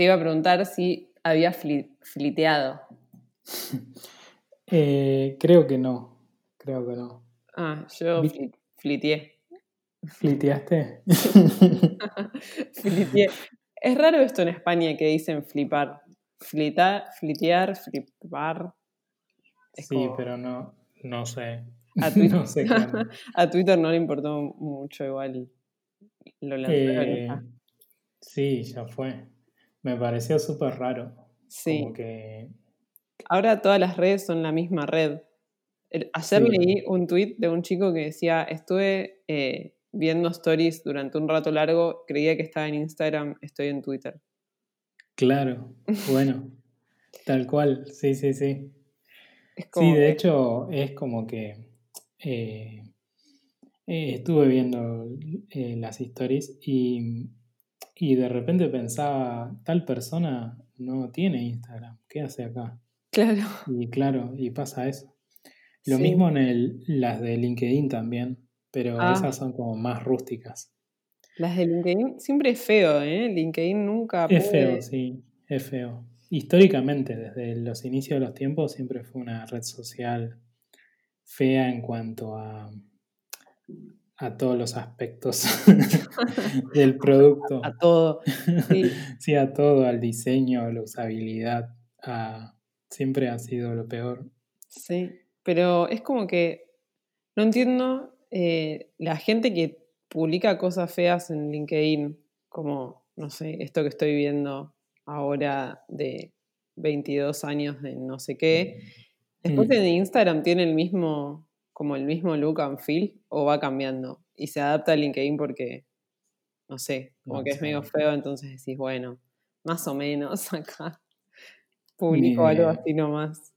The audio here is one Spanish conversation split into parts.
te iba a preguntar si había fliteado. Eh, creo que no. Creo que no. Ah, yo fliteé. ¿Fliteaste? fliteé. Es raro esto en España que dicen flipar. Flita, flitear, flipar. sí, pero no, no sé. A Twitter no, sé a Twitter no le importó mucho igual. Lo eh, Sí, ya fue. Me pareció súper raro. Sí. que... Ahora todas las redes son la misma red. Ayer leí un tweet de un chico que decía, estuve eh, viendo stories durante un rato largo, creía que estaba en Instagram, estoy en Twitter. Claro, bueno, tal cual, sí, sí, sí. sí, de hecho es como que eh, eh, estuve viendo las stories y, y de repente pensaba, tal persona no tiene Instagram, ¿qué hace acá? Claro. Y claro, y pasa eso. Lo mismo en el, las de LinkedIn también, pero ah. esas son como más rústicas. Las de LinkedIn siempre es feo, ¿eh? LinkedIn nunca. Es feo, sí, es feo. Históricamente, desde los inicios de los tiempos, siempre fue una red social fea en cuanto a, a todos los aspectos del producto. A, todo. Sí. a todo, al diseño, a la usabilidad. siempre ha sido lo peor. Sí, pero es como que no entiendo eh, la gente que publica cosas feas en LinkedIn, como, no sé, esto que estoy viendo ahora de 22 años de no sé qué. Después mm. en Instagram tiene el mismo, como el mismo look and feel, o va cambiando. Y se adapta a LinkedIn porque, no sé, como que es medio feo, entonces decís, bueno, más o menos acá publico algo así nomás.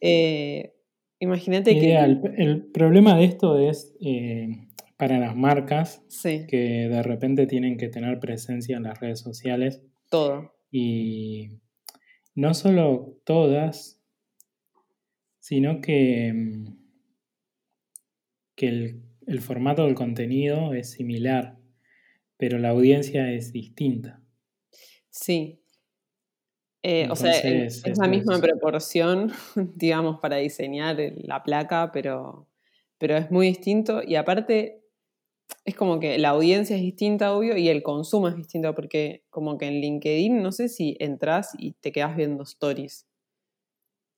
Eh, imagínate que. El, problema de esto es eh, para las marcas que de repente tienen que tener presencia en las redes sociales. Todo. Y no solo todas, sino que, mm, que el, el formato del contenido es similar, pero la audiencia es distinta. Sí, eh, o sea, es, la misma proporción, digamos, para diseñar la placa, pero, pero es muy distinto. Y aparte, es como que la audiencia es distinta, obvio, y el consumo es distinto, porque como que en LinkedIn, no sé si entras y te quedas viendo stories,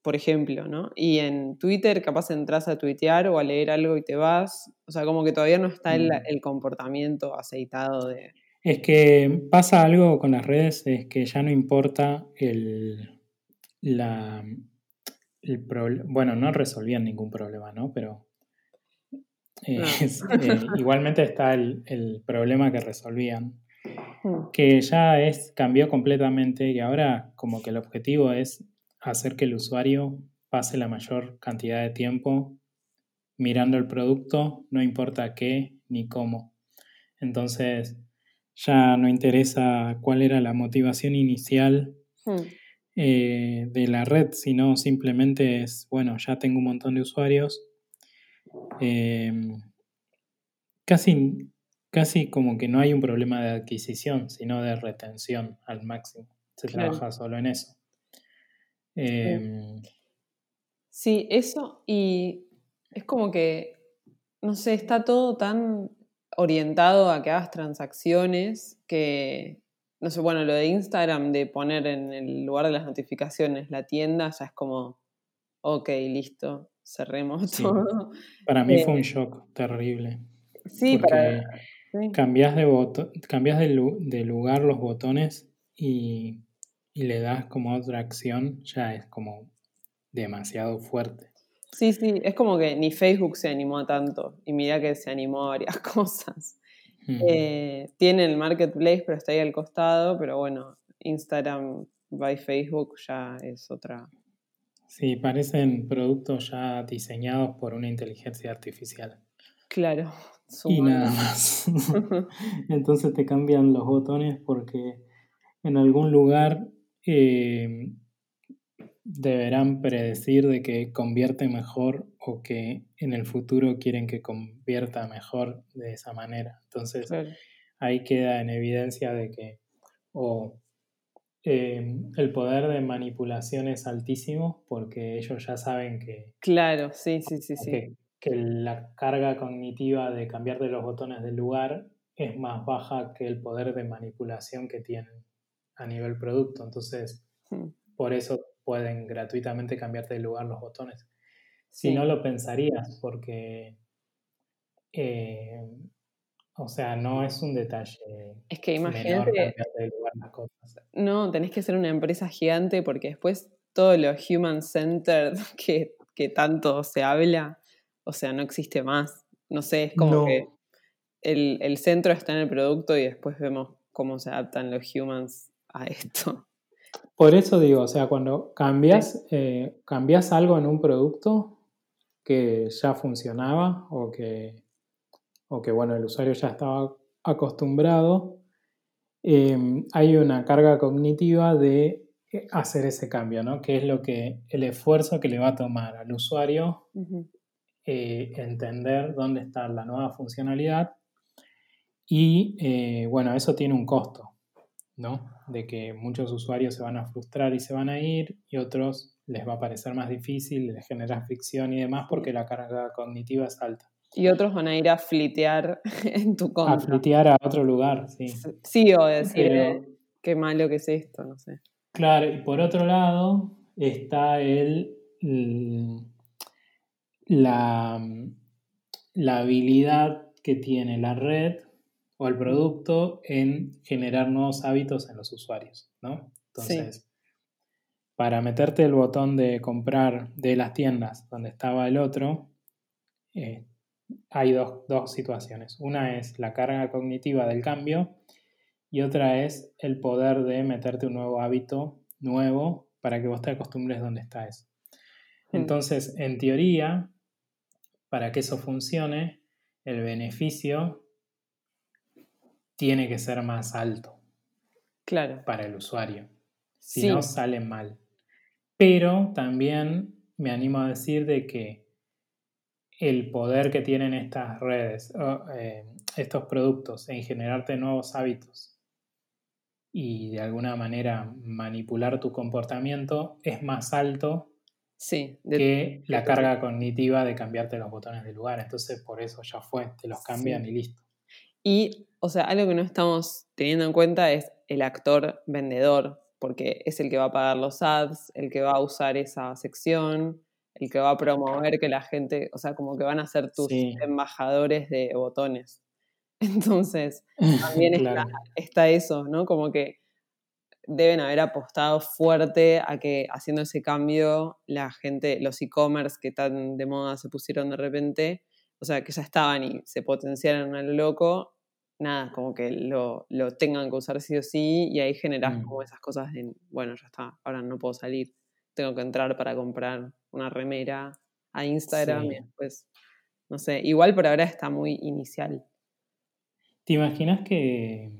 por ejemplo, ¿no? Y en Twitter capaz entras a tuitear o a leer algo y te vas. O sea, como que todavía no está el, mm. el comportamiento aceitado de es que pasa algo con las redes, es que ya no importa el, la, el Bueno, no resolvían ningún problema, ¿no? Pero eh, eh, igualmente está el, problema que resolvían, mm. que ya es, cambió completamente y ahora como que el objetivo es hacer que el usuario pase la mayor cantidad de tiempo mirando el producto, no importa qué ni cómo. Entonces, ya no interesa cuál era la motivación inicial hmm. eh, de la red, sino simplemente es, bueno, ya tengo un montón de usuarios. Em, casi, casi como que no hay un problema de adquisición, sino de retención al máximo. Se trabaja solo en eso. Em, sí, eso y es como que, no sé, está todo tan orientado a que hagas transacciones, que, no sé, bueno, lo de Instagram, de poner en el lugar de las notificaciones la tienda, ya es como, ok, listo, cerremos todo. Para mí fue un eh, shock terrible. Sí, para... Cambias, de, cambias de, lugar los botones y, y le das como otra acción, ya es como demasiado fuerte. Sí, sí, es como que ni Facebook se animó a tanto y mira que se animó a varias cosas. Eh, tiene el marketplace, pero está ahí al costado, pero bueno, Instagram by Facebook ya es otra. Sí, parecen productos ya diseñados por una inteligencia artificial. Claro. Y nada más. Entonces te cambian los botones porque en algún lugar eh, deberán predecir de que convierte mejor o que en el futuro quieren que convierta mejor de esa manera. Entonces ahí queda en evidencia de que o eh, el poder de manipulación es altísimo porque ellos ya saben que... Claro, sí, sí, sí, sí. Que, que la carga cognitiva de cambiarte los botones del lugar es más baja que el poder de manipulación que tienen a nivel producto. Entonces, hmm. por eso pueden gratuitamente cambiarte de lugar los botones. Si no lo pensarías, porque, eh, o sea, no es un detalle. Es que imagínate. No, tenés que ser una empresa gigante porque después todo lo human centered que, que tanto se habla, o sea, no existe más. No sé, es como que el, el centro está en el producto y después vemos cómo se adaptan los humans a esto. Por eso digo, o sea, cuando cambias, eh, cambias algo en un producto que ya funcionaba o que, o que bueno, el usuario ya estaba acostumbrado, em, hay una carga cognitiva de hacer ese cambio, ¿no? Que es lo que el esfuerzo que le va a tomar al usuario eh, entender dónde está la nueva funcionalidad y eh, bueno, eso tiene un costo. ¿No? De que muchos usuarios se van a frustrar y se van a ir y otros les va a parecer más difícil, les genera fricción y demás porque la carga cognitiva es alta. Y otros van a ir a flitear en tu contra. A flitear a otro lugar, sí. Sí, o decir, qué malo que es esto, no sé. Claro, y por otro lado está el, la, la habilidad que tiene la red o el producto en generar nuevos hábitos en los usuarios, ¿no? Entonces, para meterte el botón de comprar de las tiendas donde estaba el otro, eh, hay dos, dos, situaciones. Una es la carga cognitiva del cambio y otra es el poder de meterte un nuevo hábito nuevo para que vos te acostumbres donde está eso. Mm. Entonces, en teoría, para que eso funcione, el beneficio tiene que ser más alto. Claro. Para el usuario. Si no, sale mal. Pero también me animo a decir de que el poder que tienen estas redes, eh, estos productos en generarte nuevos hábitos y de alguna manera manipular tu comportamiento es más alto sí, que la carga cognitiva de cambiarte los botones de lugar. Entonces por eso ya fue, te los cambian y listo. Y, o sea, algo que no estamos teniendo en cuenta es el actor vendedor, porque es el que va a pagar los ads, el que va a usar esa sección, el que va a promover que la gente, o sea, como que van a ser tus embajadores de botones. Entonces, también está, eso, ¿no? Como que deben haber apostado fuerte a que haciendo ese cambio la gente, los e-commerce que tan de moda se pusieron de repente, o sea, que ya estaban y se potenciaron a lo loco, nada, como que lo, tengan que usar sí o sí y ahí generas mm. como esas cosas de, bueno, ya está, ahora no puedo salir, tengo que entrar para comprar una remera a Instagram y después, no sé, igual por ahora está muy inicial. ¿Te imaginas que,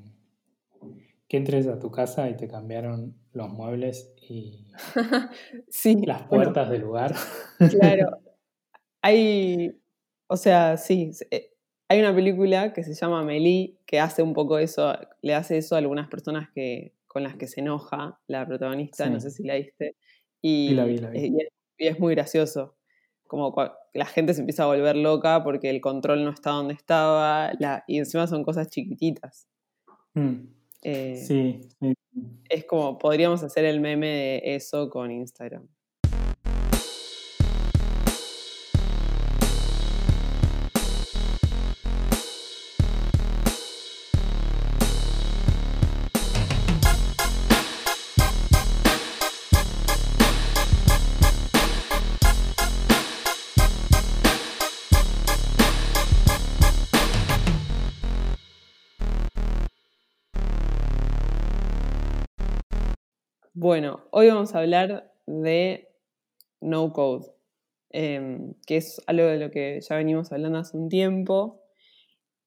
que entres a tu casa y te cambiaron los muebles y sí, las puertas del lugar? Claro, hay, o sea, sí, eh, hay una película que se llama Meli que hace un poco eso, le hace eso a algunas personas que, con las que se enoja la protagonista, no sé si la viste. Y, la vi, la vi. y, es, muy gracioso. Como la gente se empieza a volver loca porque el control no está donde estaba y encima son cosas chiquititas. Mm. Eh, sí, sí. Es como, podríamos hacer el meme de eso con Instagram. Bueno, hoy vamos a hablar de no code, em, que es algo de lo que ya venimos hablando hace un tiempo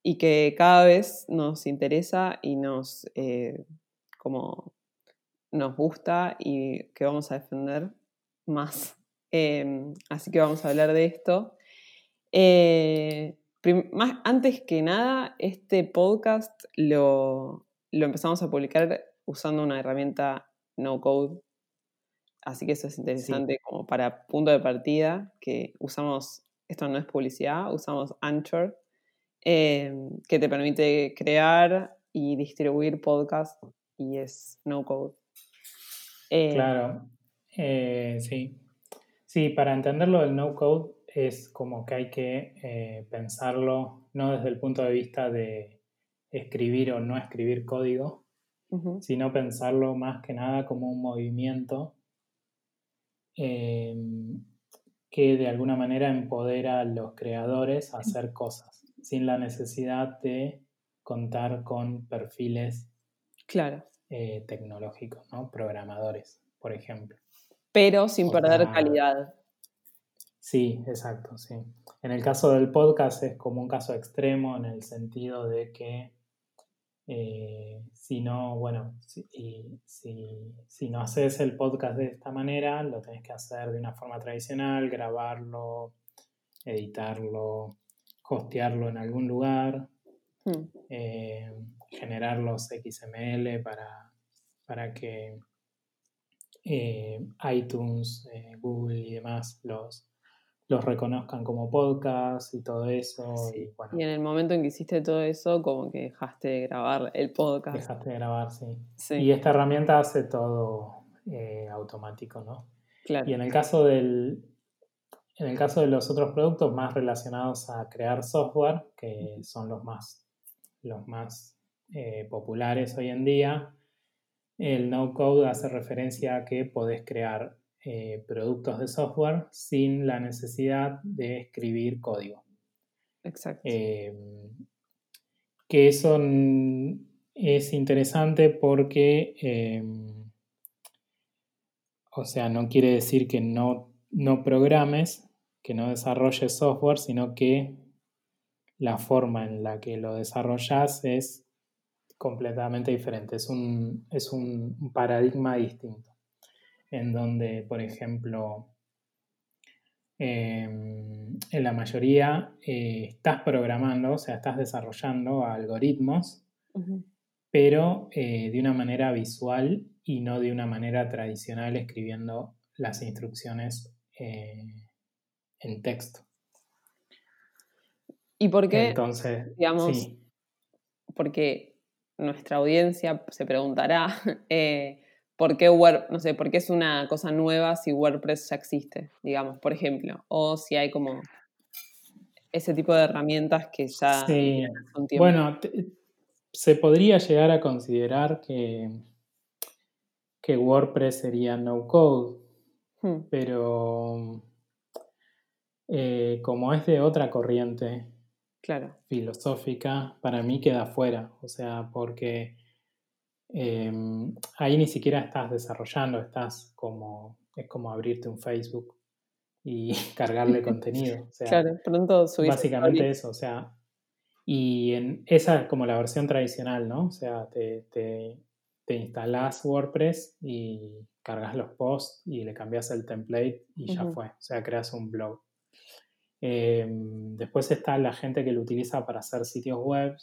y que cada vez nos interesa y nos, eh, como nos gusta y que vamos a defender más. Em, así que vamos a hablar de esto. Eh, antes que nada, este podcast lo, lo empezamos a publicar usando una herramienta no code. Así que eso es interesante como para punto de partida, que usamos, esto no es publicidad, usamos Anchor, eh, que te permite crear y distribuir podcasts y es no code. Eh, claro, eh, sí. Sí, para entenderlo del no code es como que hay que pensarlo no desde el punto de vista de escribir o no escribir código, sino pensarlo más que nada como un movimiento em, que de alguna manera empodera a los creadores a hacer cosas, sin la necesidad de contar con perfiles claro. Eh, tecnológicos, ¿no? Programadores, por ejemplo. Pero sin perder calidad. Sí, exacto, sí. En el caso del podcast es como un caso extremo en el sentido de que eh, si no, bueno, si, si, no haces el podcast de esta manera, lo tenés que hacer de una forma tradicional, grabarlo, editarlo, hostearlo en algún lugar, hmm. eh, generar los XML para, para que eh, iTunes, Google y demás los, los reconozcan como podcast y todo eso. Y, y, en el momento en que hiciste todo eso, como que dejaste de grabar el podcast. Dejaste de grabar, sí. Y esta herramienta hace todo eh, automático, ¿no? Claro. Y en el caso del. En el caso de los otros productos más relacionados a crear software, que son los más, los más eh, populares hoy en día, el no code hace referencia a que podés crear eh, productos de software sin la necesidad de escribir código. Exacto. Eh, que eso es interesante porque, eh, o sea, no quiere decir que no, no programes, que no desarrolles software, sino que la forma en la que lo desarrollas es completamente diferente, es un, es un paradigma distinto en donde, por ejemplo, em, en la mayoría eh, estás programando, o sea, estás desarrollando algoritmos, pero eh, de una manera visual y no de una manera tradicional escribiendo las instrucciones eh, en texto. ¿Y por qué? Entonces, digamos, porque nuestra audiencia se preguntará, ¿por qué, no sé, por qué es una cosa nueva si WordPress ya existe, digamos, por ejemplo? O si hay como ese tipo de herramientas que ya sí. un tiempo. Bueno, se podría llegar a considerar que, que WordPress sería no code, hmm. pero eh, como es de otra corriente claro. filosófica, para mí queda fuera. O sea, porque Em, ahí ni siquiera estás desarrollando, estás como, es como abrirte un Facebook y cargarle contenido. claro, pronto Básicamente eso, o sea, y en, esa es como la versión tradicional, ¿no? O sea, te, te, te instalas WordPress y cargas los posts y le cambias el template y ya fue, o sea, creas un blog. Em, después está la gente que lo utiliza para hacer sitios web,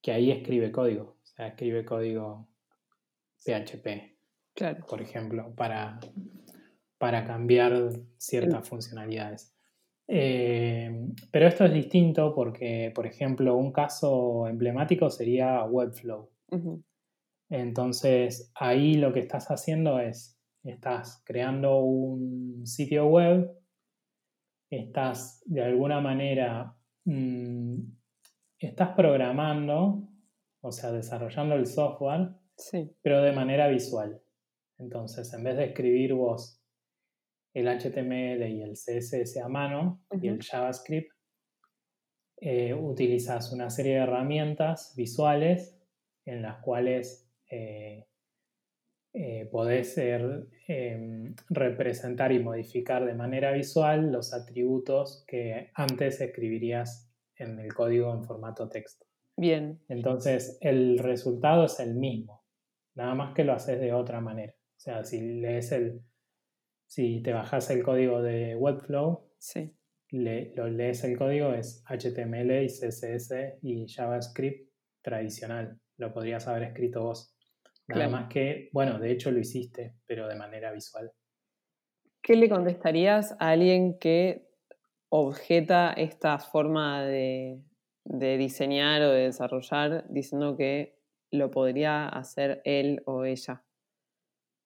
que ahí escribe código escribe código PHP, por ejemplo, para, para cambiar ciertas funcionalidades. Eh, pero esto es distinto porque, por ejemplo, un caso emblemático sería Webflow. Entonces, ahí lo que estás haciendo es, estás creando un sitio web, estás de alguna manera, mm, estás programando o sea, desarrollando el software, pero de manera visual. Entonces, en vez de escribir vos el HTML y el CSS a mano y el JavaScript, eh, utilizas una serie de herramientas visuales en las cuales eh, eh, podés em, representar y modificar de manera visual los atributos que antes escribirías en el código en formato texto. Bien. Entonces, el resultado es el mismo, nada más que lo haces de otra manera. O sea, si lees el, si te bajas el código de Webflow, sí. lo lees el código es HTML y CSS y JavaScript tradicional. Lo podrías haber escrito vos. Nada más que, bueno, de hecho lo hiciste, pero de manera visual. ¿Qué le contestarías a alguien que objeta esta forma de, diseñar o de desarrollar diciendo que lo podría hacer él o ella?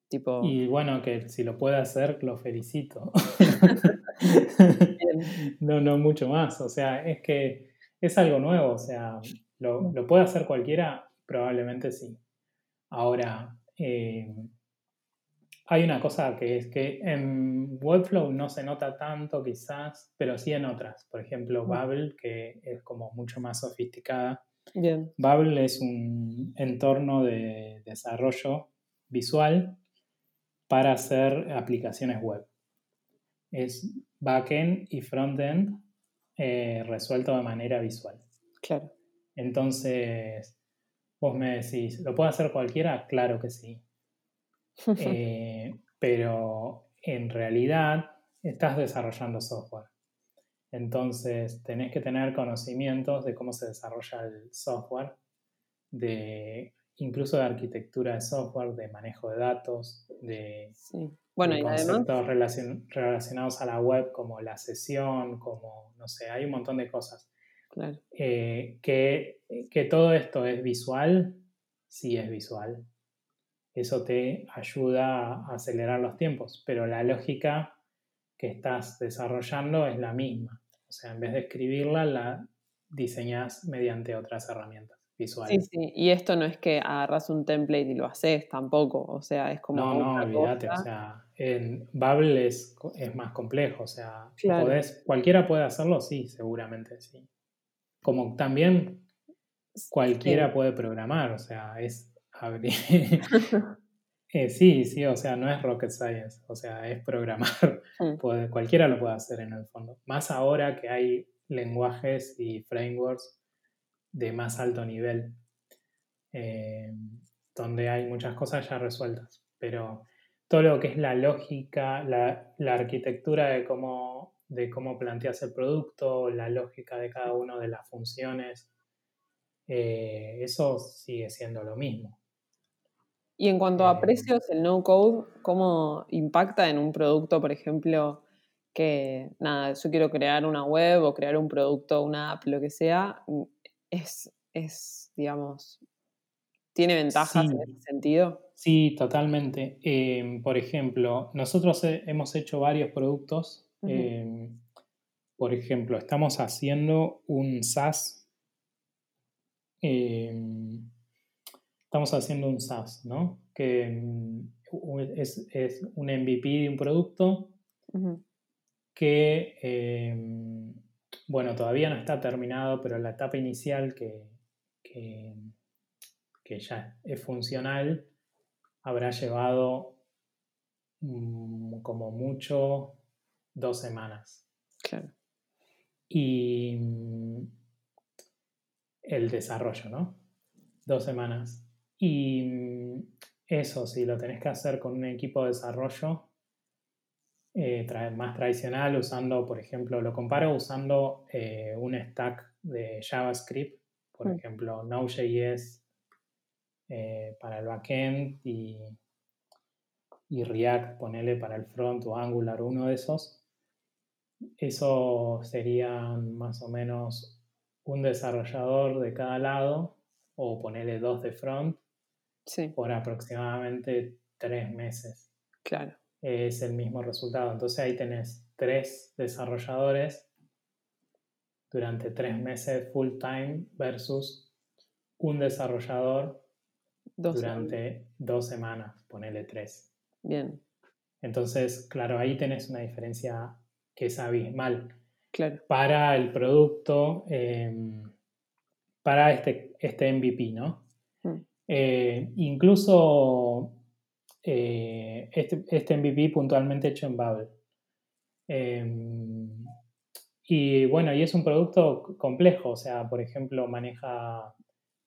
Tipo... Y bueno, que si lo puede hacer, lo felicito. no, no mucho más. O sea, es que es algo nuevo. O sea, ¿lo, ¿lo puede hacer cualquiera? Probablemente sí. Ahora, eh, hay una cosa que es que en Webflow no se nota tanto quizás, pero sí en otras. Por ejemplo, Babel, que es como mucho más sofisticada. Bien. Babel es un entorno de desarrollo visual para hacer aplicaciones web. Es backend y frontend eh, resuelto de manera visual. Claro. Entonces, vos me decís, ¿lo puede hacer cualquiera? Claro que sí. Eh, pero en realidad estás desarrollando software. Entonces tenés que tener conocimientos de cómo se desarrolla el software, de incluso de arquitectura de software, de manejo de datos, de, bueno, conceptos relacionados a la web como la sesión, como, no sé, hay un montón de cosas. Eh, que, que todo esto es visual, sí es visual eso te ayuda a acelerar los tiempos, pero la lógica que estás desarrollando es la misma. O sea, en vez de escribirla, la diseñas mediante otras herramientas visuales. Sí, sí, y esto no es que agarras un template y lo haces tampoco, o sea, es como... No, no, olvídate, o sea, en Babel es, es, más complejo, o sea, cualquiera puede hacerlo, sí, seguramente, sí. Como también cualquiera puede programar, o sea, es Eh, sí, sí, o sea, no es rocket science, o sea, es programar. Mm. cualquiera lo puede hacer en el fondo. Más ahora que hay lenguajes y frameworks de más alto nivel, eh, donde hay muchas cosas ya resueltas. Pero todo lo que es la lógica, la, arquitectura de cómo, de cómo planteas el producto, la lógica de cada una de las funciones, eh, eso sigue siendo lo mismo. Y en cuanto a precios, el no-code, ¿cómo impacta en un producto, por ejemplo, que, nada, yo quiero crear una web o crear un producto, una app, lo que sea? Es, es digamos, ¿tiene ventajas en ese sentido? Sí, totalmente. Em, por ejemplo, nosotros hemos hecho varios productos. Em, por ejemplo, estamos haciendo un SaaS. Em, estamos haciendo un SaaS, ¿no? Que mm, es, un MVP de un producto que, em, bueno, todavía no está terminado, pero la etapa inicial que, que, ya es funcional habrá llevado mm, como mucho dos semanas. Claro. Y mm, el desarrollo, ¿no? Dos semanas. Y mm, eso, si lo tenés que hacer con un equipo de desarrollo eh, más tradicional, usando, por ejemplo, lo comparo usando eh, un stack de JavaScript, por mm. ejemplo, Node.js eh, para el backend y, y React, ponele para el front o Angular, uno de esos. Eso serían más o menos un desarrollador de cada lado, o ponerle dos de front por aproximadamente tres meses. Claro. Es el mismo resultado. Entonces ahí tenés tres desarrolladores durante tres meses full time versus un desarrollador durante dos semanas, ponele tres. Bien. Entonces, claro, ahí tenés una diferencia que es abismal. Claro. Para el producto, em, para este, este MVP, ¿no? Eh, incluso eh, este, este, MVP puntualmente hecho en Babel. Em, y bueno, y es un producto complejo, o sea, por ejemplo, maneja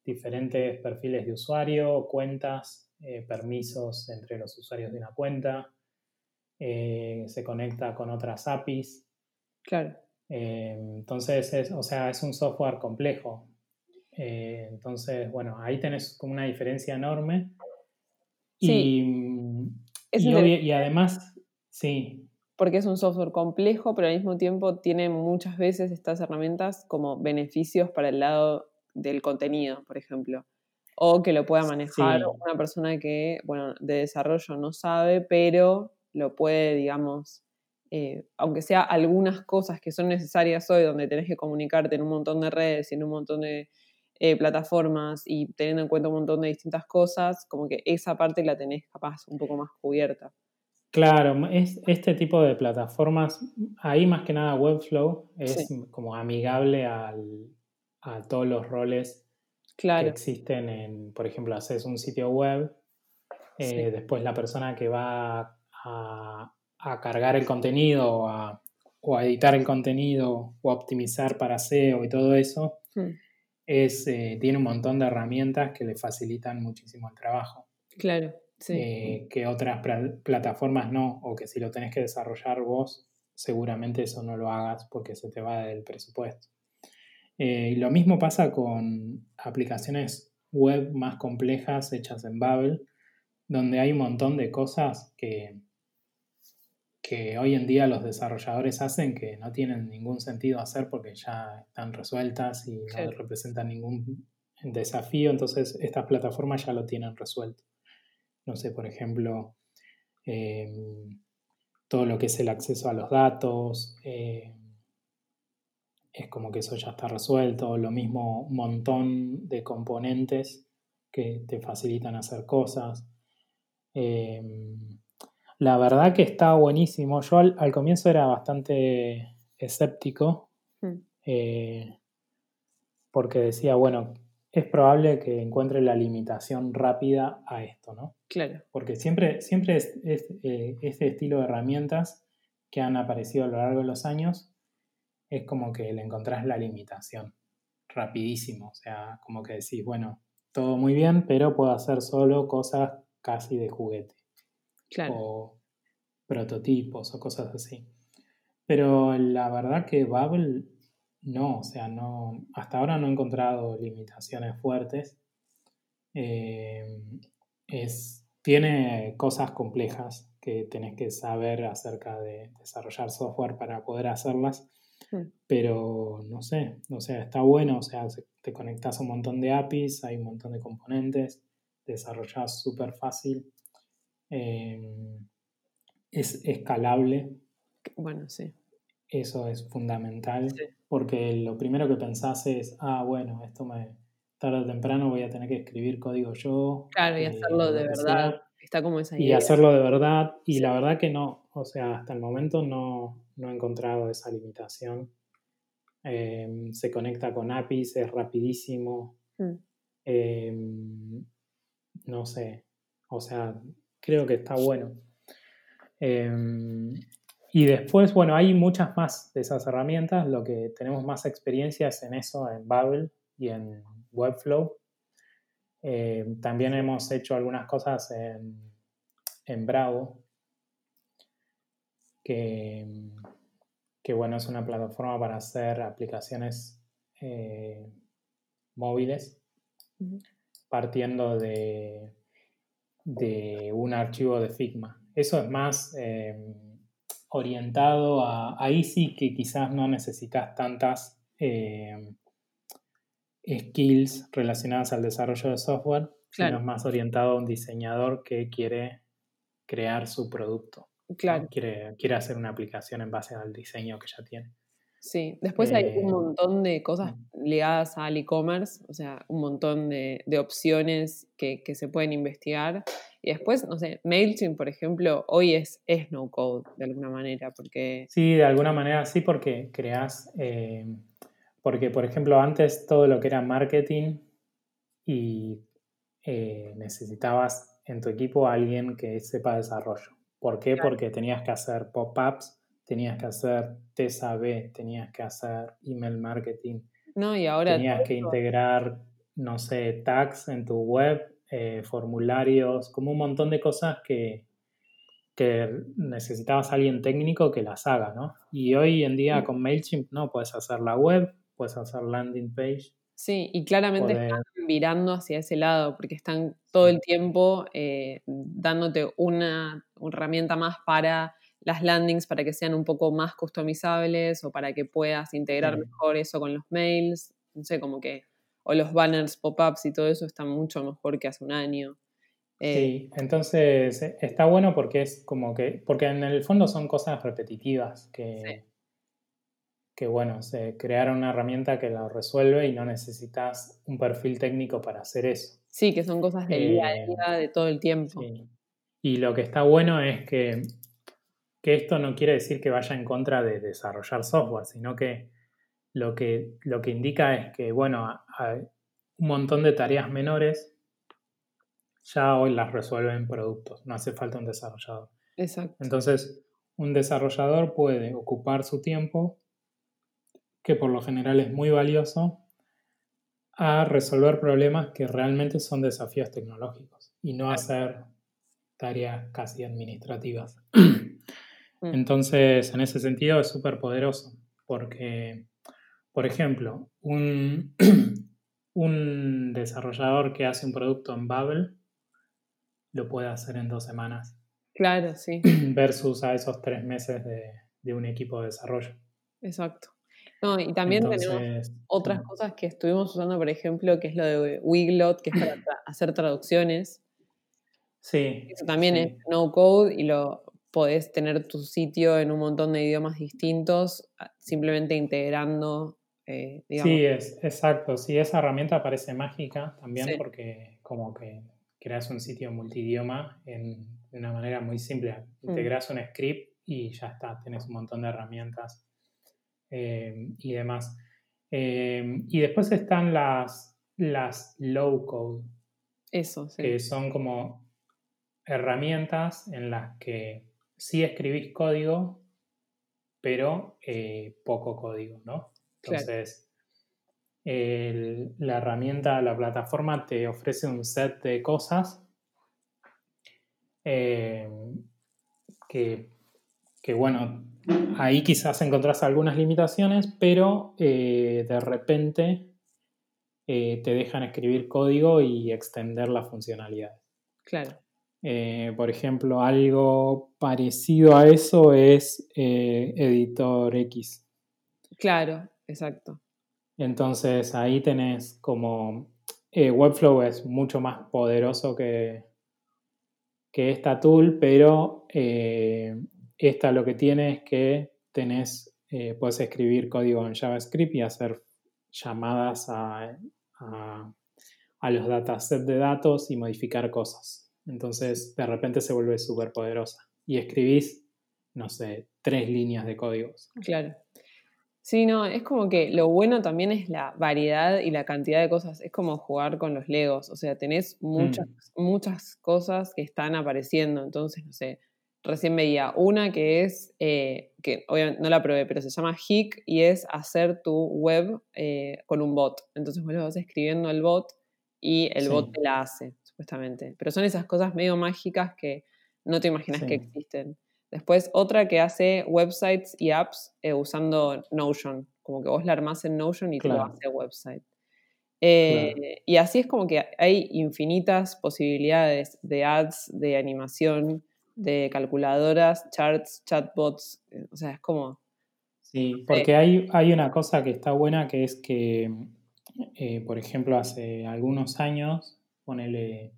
diferentes perfiles de usuario, cuentas, eh, permisos entre los usuarios de una cuenta, se conecta con otras APIs. Claro. Entonces, es, o sea, es un software complejo. Eh, entonces, bueno, ahí tenés como una diferencia enorme Y, y, además, sí. Porque es un software complejo, pero al mismo tiempo tiene muchas veces estas herramientas como beneficios para el lado del contenido, por ejemplo. O que lo pueda manejar una persona que, bueno, de desarrollo no sabe, pero lo puede, digamos, eh, aunque sea algunas cosas que son necesarias hoy, donde tenés que comunicarte en un montón de redes y en un montón de eh, plataformas y teniendo en cuenta un montón de distintas cosas, como que esa parte la tenés capaz un poco más cubierta. Claro, es este tipo de plataformas, ahí más que nada Webflow es como amigable a todos los roles que existen en, por ejemplo, haces un sitio web, eh, después la persona que va a, cargar el contenido o a, editar el contenido o optimizar para SEO y todo eso, hmm es, eh, tiene un montón de herramientas que le facilitan muchísimo el trabajo. Claro, sí. Eh, que otras plataformas no, o que si lo tenés que desarrollar vos, seguramente eso no lo hagas porque se te va del presupuesto. Eh, y lo mismo pasa con aplicaciones web más complejas hechas en Babel, donde hay un montón de cosas que, que hoy en día los desarrolladores hacen que no tienen ningún sentido hacer porque ya están resueltas y no representan ningún desafío, entonces estas plataformas ya lo tienen resuelto. No sé, por ejemplo, em, todo lo que es el acceso a los datos, em, es como que eso ya está resuelto, lo mismo un montón de componentes que te facilitan hacer cosas. Em, la verdad que está buenísimo. Yo al, comienzo era bastante escéptico hmm. eh, porque decía, bueno, es probable que encuentre la limitación rápida a esto, ¿no? Claro. Porque siempre, siempre es, eh, este estilo de herramientas que han aparecido a lo largo de los años es como que le encontrás la limitación rapidísimo. O sea, como que decís, bueno, todo muy bien, pero puedo hacer solo cosas casi de juguete o prototipos o cosas así. Pero la verdad que Babel no, o sea, no, hasta ahora no he encontrado limitaciones fuertes. Eh, es, tiene cosas complejas que tenés que saber acerca de desarrollar software para poder hacerlas, hmm. pero no sé, o sea, está bueno, o sea, te conectas a un montón de APIs, hay un montón de componentes, desarrollas súper fácil Em, es escalable. Bueno, sí. Eso es fundamental, porque lo primero que pensás es, ah, bueno, esto me tarde o temprano voy a tener que escribir código yo. Claro, y eh, hacerlo de verdad. Está como esa Y hacerlo de verdad, y la verdad que no, o sea, hasta el momento no, he encontrado esa limitación. Em, se conecta con APIs, es rapidísimo. Mm. Em, no sé, o sea, creo que está bueno. Em, y después, bueno, hay muchas más de esas herramientas. Lo que tenemos más experiencias en eso, en Babel y en Webflow. Em, también hemos hecho algunas cosas en, Bravo, que, que, bueno, es una plataforma para hacer aplicaciones eh, móviles, partiendo de de un archivo de Figma. Eso es más em, orientado a... Ahí sí que quizás no necesitas tantas em, skills relacionadas al desarrollo de software, sino es más orientado a un diseñador que quiere crear su producto. Claro. Quiere, quiere hacer una aplicación en base al diseño que ya tiene. Sí, después hay un eh, montón de cosas ligadas al e-commerce, o sea, un montón de, opciones que, se pueden investigar. Y después, no sé, MailChimp, por ejemplo, hoy es, es no code de alguna manera, porque... Sí, de alguna manera sí, porque creas, eh, porque por ejemplo antes todo lo que era marketing y eh, necesitabas en tu equipo a alguien que sepa desarrollo. ¿Por qué? Porque tenías que hacer pop-ups tenías que hacer TESA B, tenías que hacer email marketing. No, y ahora. Tenías que integrar, no sé, tags en tu web, eh, formularios, como un montón de cosas que, que necesitabas a alguien técnico que las haga, ¿no? Y hoy en día con MailChimp no, puedes hacer la web, puedes hacer landing page, Sí, y claramente están virando hacia ese lado, porque están todo el tiempo eh, dándote una, herramienta más para las landings, para que sean un poco más customizables o para que puedas integrar mejor eso con los mails. No sé, como que, o los banners, pop-ups y todo eso están mucho mejor que hace un año. Eh, sí, entonces eh, está bueno porque es como que, porque en el fondo son cosas repetitivas que, que bueno, se crearon una herramienta que la resuelve y no necesitas un perfil técnico para hacer eso. Sí, que son cosas del día a eh, día, de todo el tiempo. Y lo que está bueno es que, que, esto no quiere decir que vaya en contra de desarrollar software, sino que lo que, lo que indica es que, bueno, hay un montón de tareas menores ya hoy las resuelven productos, no hace falta un desarrollador. Exacto. Entonces, un desarrollador puede ocupar su tiempo, que por lo general es muy valioso, a resolver problemas que realmente son desafíos tecnológicos y no hacer tareas casi administrativas. Mm. Entonces, en ese sentido es súper poderoso, porque, por ejemplo, un, un desarrollador que hace un producto en Babel lo puede hacer en dos semanas. Claro, sí. Versus a esos tres meses de, un equipo de desarrollo. Exacto. No, y también tenemos otras cosas que estuvimos usando, por ejemplo, que es lo de Wiglot, que es para hacer traducciones. Sí. Eso también es no code y lo podés tener tu sitio en un montón de idiomas distintos, simplemente integrando. Eh, sí, es exacto. Sí, esa herramienta parece mágica también porque como que creas un sitio multidioma en, de una manera muy simple. Mm. Integras un script y ya está, tienes un montón de herramientas eh, y demás. Eh, y después están las, las low code. Eso, sí. Que son como herramientas en las que sí escribís código, pero eh, poco código, ¿no? Entonces, la herramienta, la plataforma te ofrece un set de cosas eh, que, bueno, ahí quizás encontrás algunas limitaciones, pero eh, de repente te dejan escribir código y extender la funcionalidad. Claro. Por ejemplo, algo parecido a eso es Editor X. Claro, exacto. Entonces ahí tenés como eh, Webflow es mucho más poderoso que, que esta tool, pero eh, esta lo que tiene es que tenés, eh, puedes escribir código en JavaScript y hacer llamadas a, a, a los datasets de datos y modificar cosas. Entonces de repente se vuelve súper poderosa y escribís, no sé, tres líneas de códigos. Claro. Sí, no, es como que lo bueno también es la variedad y la cantidad de cosas. Es como jugar con los Legos. O sea, tenés muchas, mm. muchas cosas que están apareciendo. Entonces, no sé, recién veía una que es, eh, que obviamente no la probé, pero se llama Hick y es hacer tu web eh, con un bot. Entonces vos lo vas escribiendo al bot y el bot te la hace, supuestamente. Pero son esas cosas medio mágicas que no te imaginas que existen. Después otra que hace websites y apps eh, usando Notion, como que vos la armás en Notion y te lo hace website. Eh, y así es como que hay infinitas posibilidades de ads, de animación, de calculadoras, charts, chatbots, eh, o sea, es como... Sí, porque hay, hay una cosa que está buena que es que, por ejemplo, hace algunos años, ponele,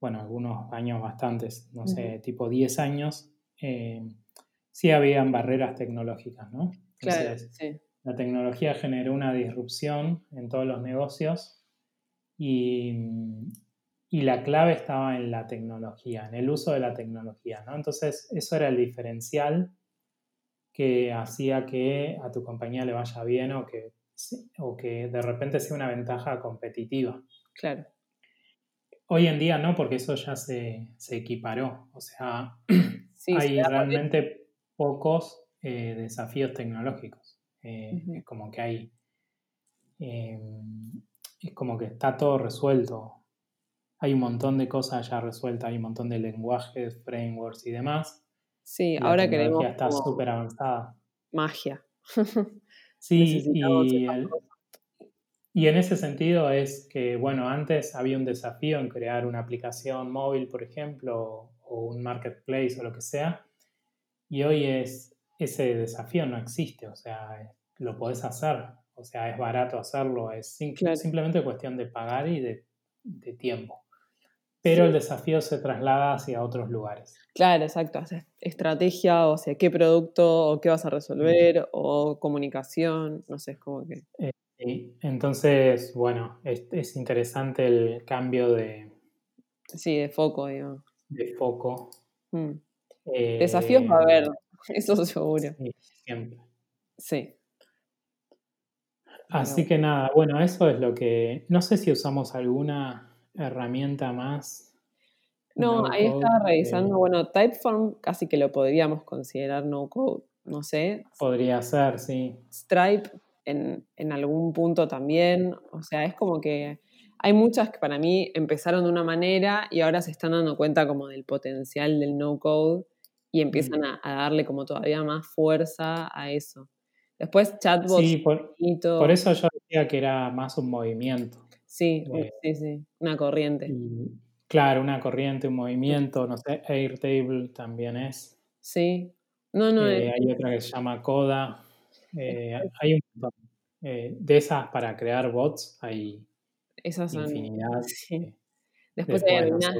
bueno, algunos años bastantes, no sé, tipo 10 años, eh, sí habían barreras tecnológicas, ¿no? claro, sí. La tecnología generó una disrupción en todos los negocios y, y, la clave estaba en la tecnología, en el uso de la tecnología, ¿no? Entonces, eso era el diferencial que hacía que a tu compañía le vaya bien o que, o que de repente sea una ventaja competitiva. Claro. Hoy en día no, porque eso ya se, se equiparó. O sea, hay realmente pocos eh, desafíos tecnológicos. Eh, es como que hay. Em, es como que está todo resuelto. Hay un montón de cosas ya resueltas, hay un montón de lenguajes, frameworks y demás. Sí, ahora queremos. Ya está súper avanzada. Magia. sí, y y en ese sentido es que, bueno, antes había un desafío en crear una aplicación móvil, por ejemplo, o un marketplace o lo que sea, y hoy es, ese desafío no existe, o sea, lo podés hacer, o sea, es barato hacerlo, es simplemente cuestión de pagar y de, tiempo. Pero el desafío se traslada hacia otros lugares. Claro, exacto, hacia estrategia, o sea, qué producto, o qué vas a resolver, o comunicación, no sé, es como que... Eh, entonces, bueno, es, interesante el cambio de... Sí, de foco, digamos. De foco. Mm. Desafíos va a haber, eh, eso seguro. Sí, siempre. Sí. Así que nada, bueno, eso es lo que... No sé si usamos alguna herramienta más. No, ahí estaba revisando, bueno, Typeform casi que lo podríamos considerar no code, no sé. Podría ser, sí. Stripe en, algún punto también. O sea, es como que hay muchas que para mí empezaron de una manera y ahora se están dando cuenta como del potencial del no-code y empiezan mm. a, darle como todavía más fuerza a eso. Después chatbots. Sí, por, por, eso yo decía que era más un movimiento. Sí, sí, sí, una corriente. claro, una corriente, un movimiento, no sé, Airtable también es. Sí. No, no. Eh, hay otra que se llama Coda. Eh, hay un. Eh, de esas para crear bots hay esas son, infinidad. Después hay algunas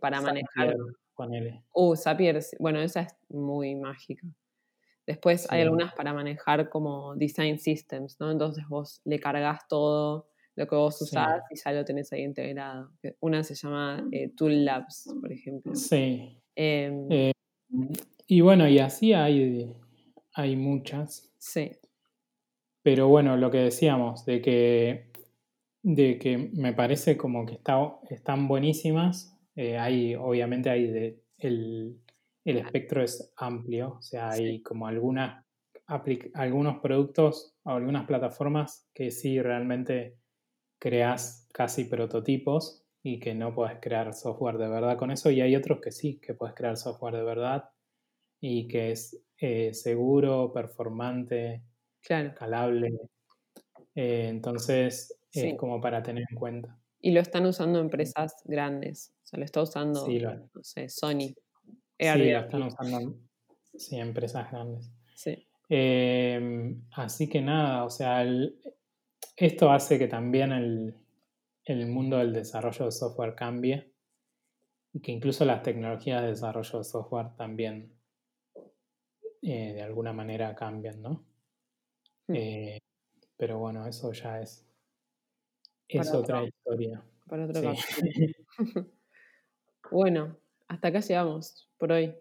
para manejar. Uh, Zapier, bueno, esa es muy mágica. Después hay algunas para manejar como design systems, ¿no? Entonces vos le cargas todo lo que vos usás y ya lo tenés ahí integrado. Una se llama eh, Tool Labs, por ejemplo. Sí. Em, y bueno, y así hay, hay muchas. Sí. Pero bueno, lo que decíamos, de que, de que me parece como que está, están buenísimas. Eh, hay, obviamente hay de, el, espectro es amplio, o sea, hay como algunas algunos productos o algunas plataformas que sí realmente creas casi prototipos y que no puedes crear software de verdad con eso y hay otros que sí, que puedes crear software de verdad y que es eh, seguro, performante, claro. escalable. Eh, entonces, es como para tener en cuenta. Y lo están usando empresas grandes. O sea, lo está usando, no sé, Sony. Sí, lo están usando sí, empresas grandes. Sí. Em, así que nada, o sea, esto hace que también el, mundo del desarrollo de software cambie y que incluso las tecnologías de desarrollo de software también eh, de alguna manera cambian, ¿no? Mm. Eh, pero bueno, eso ya es, es otra historia. Para otro bueno, hasta acá llegamos por hoy.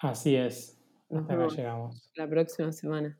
Así es. hasta acá llegamos. La próxima semana.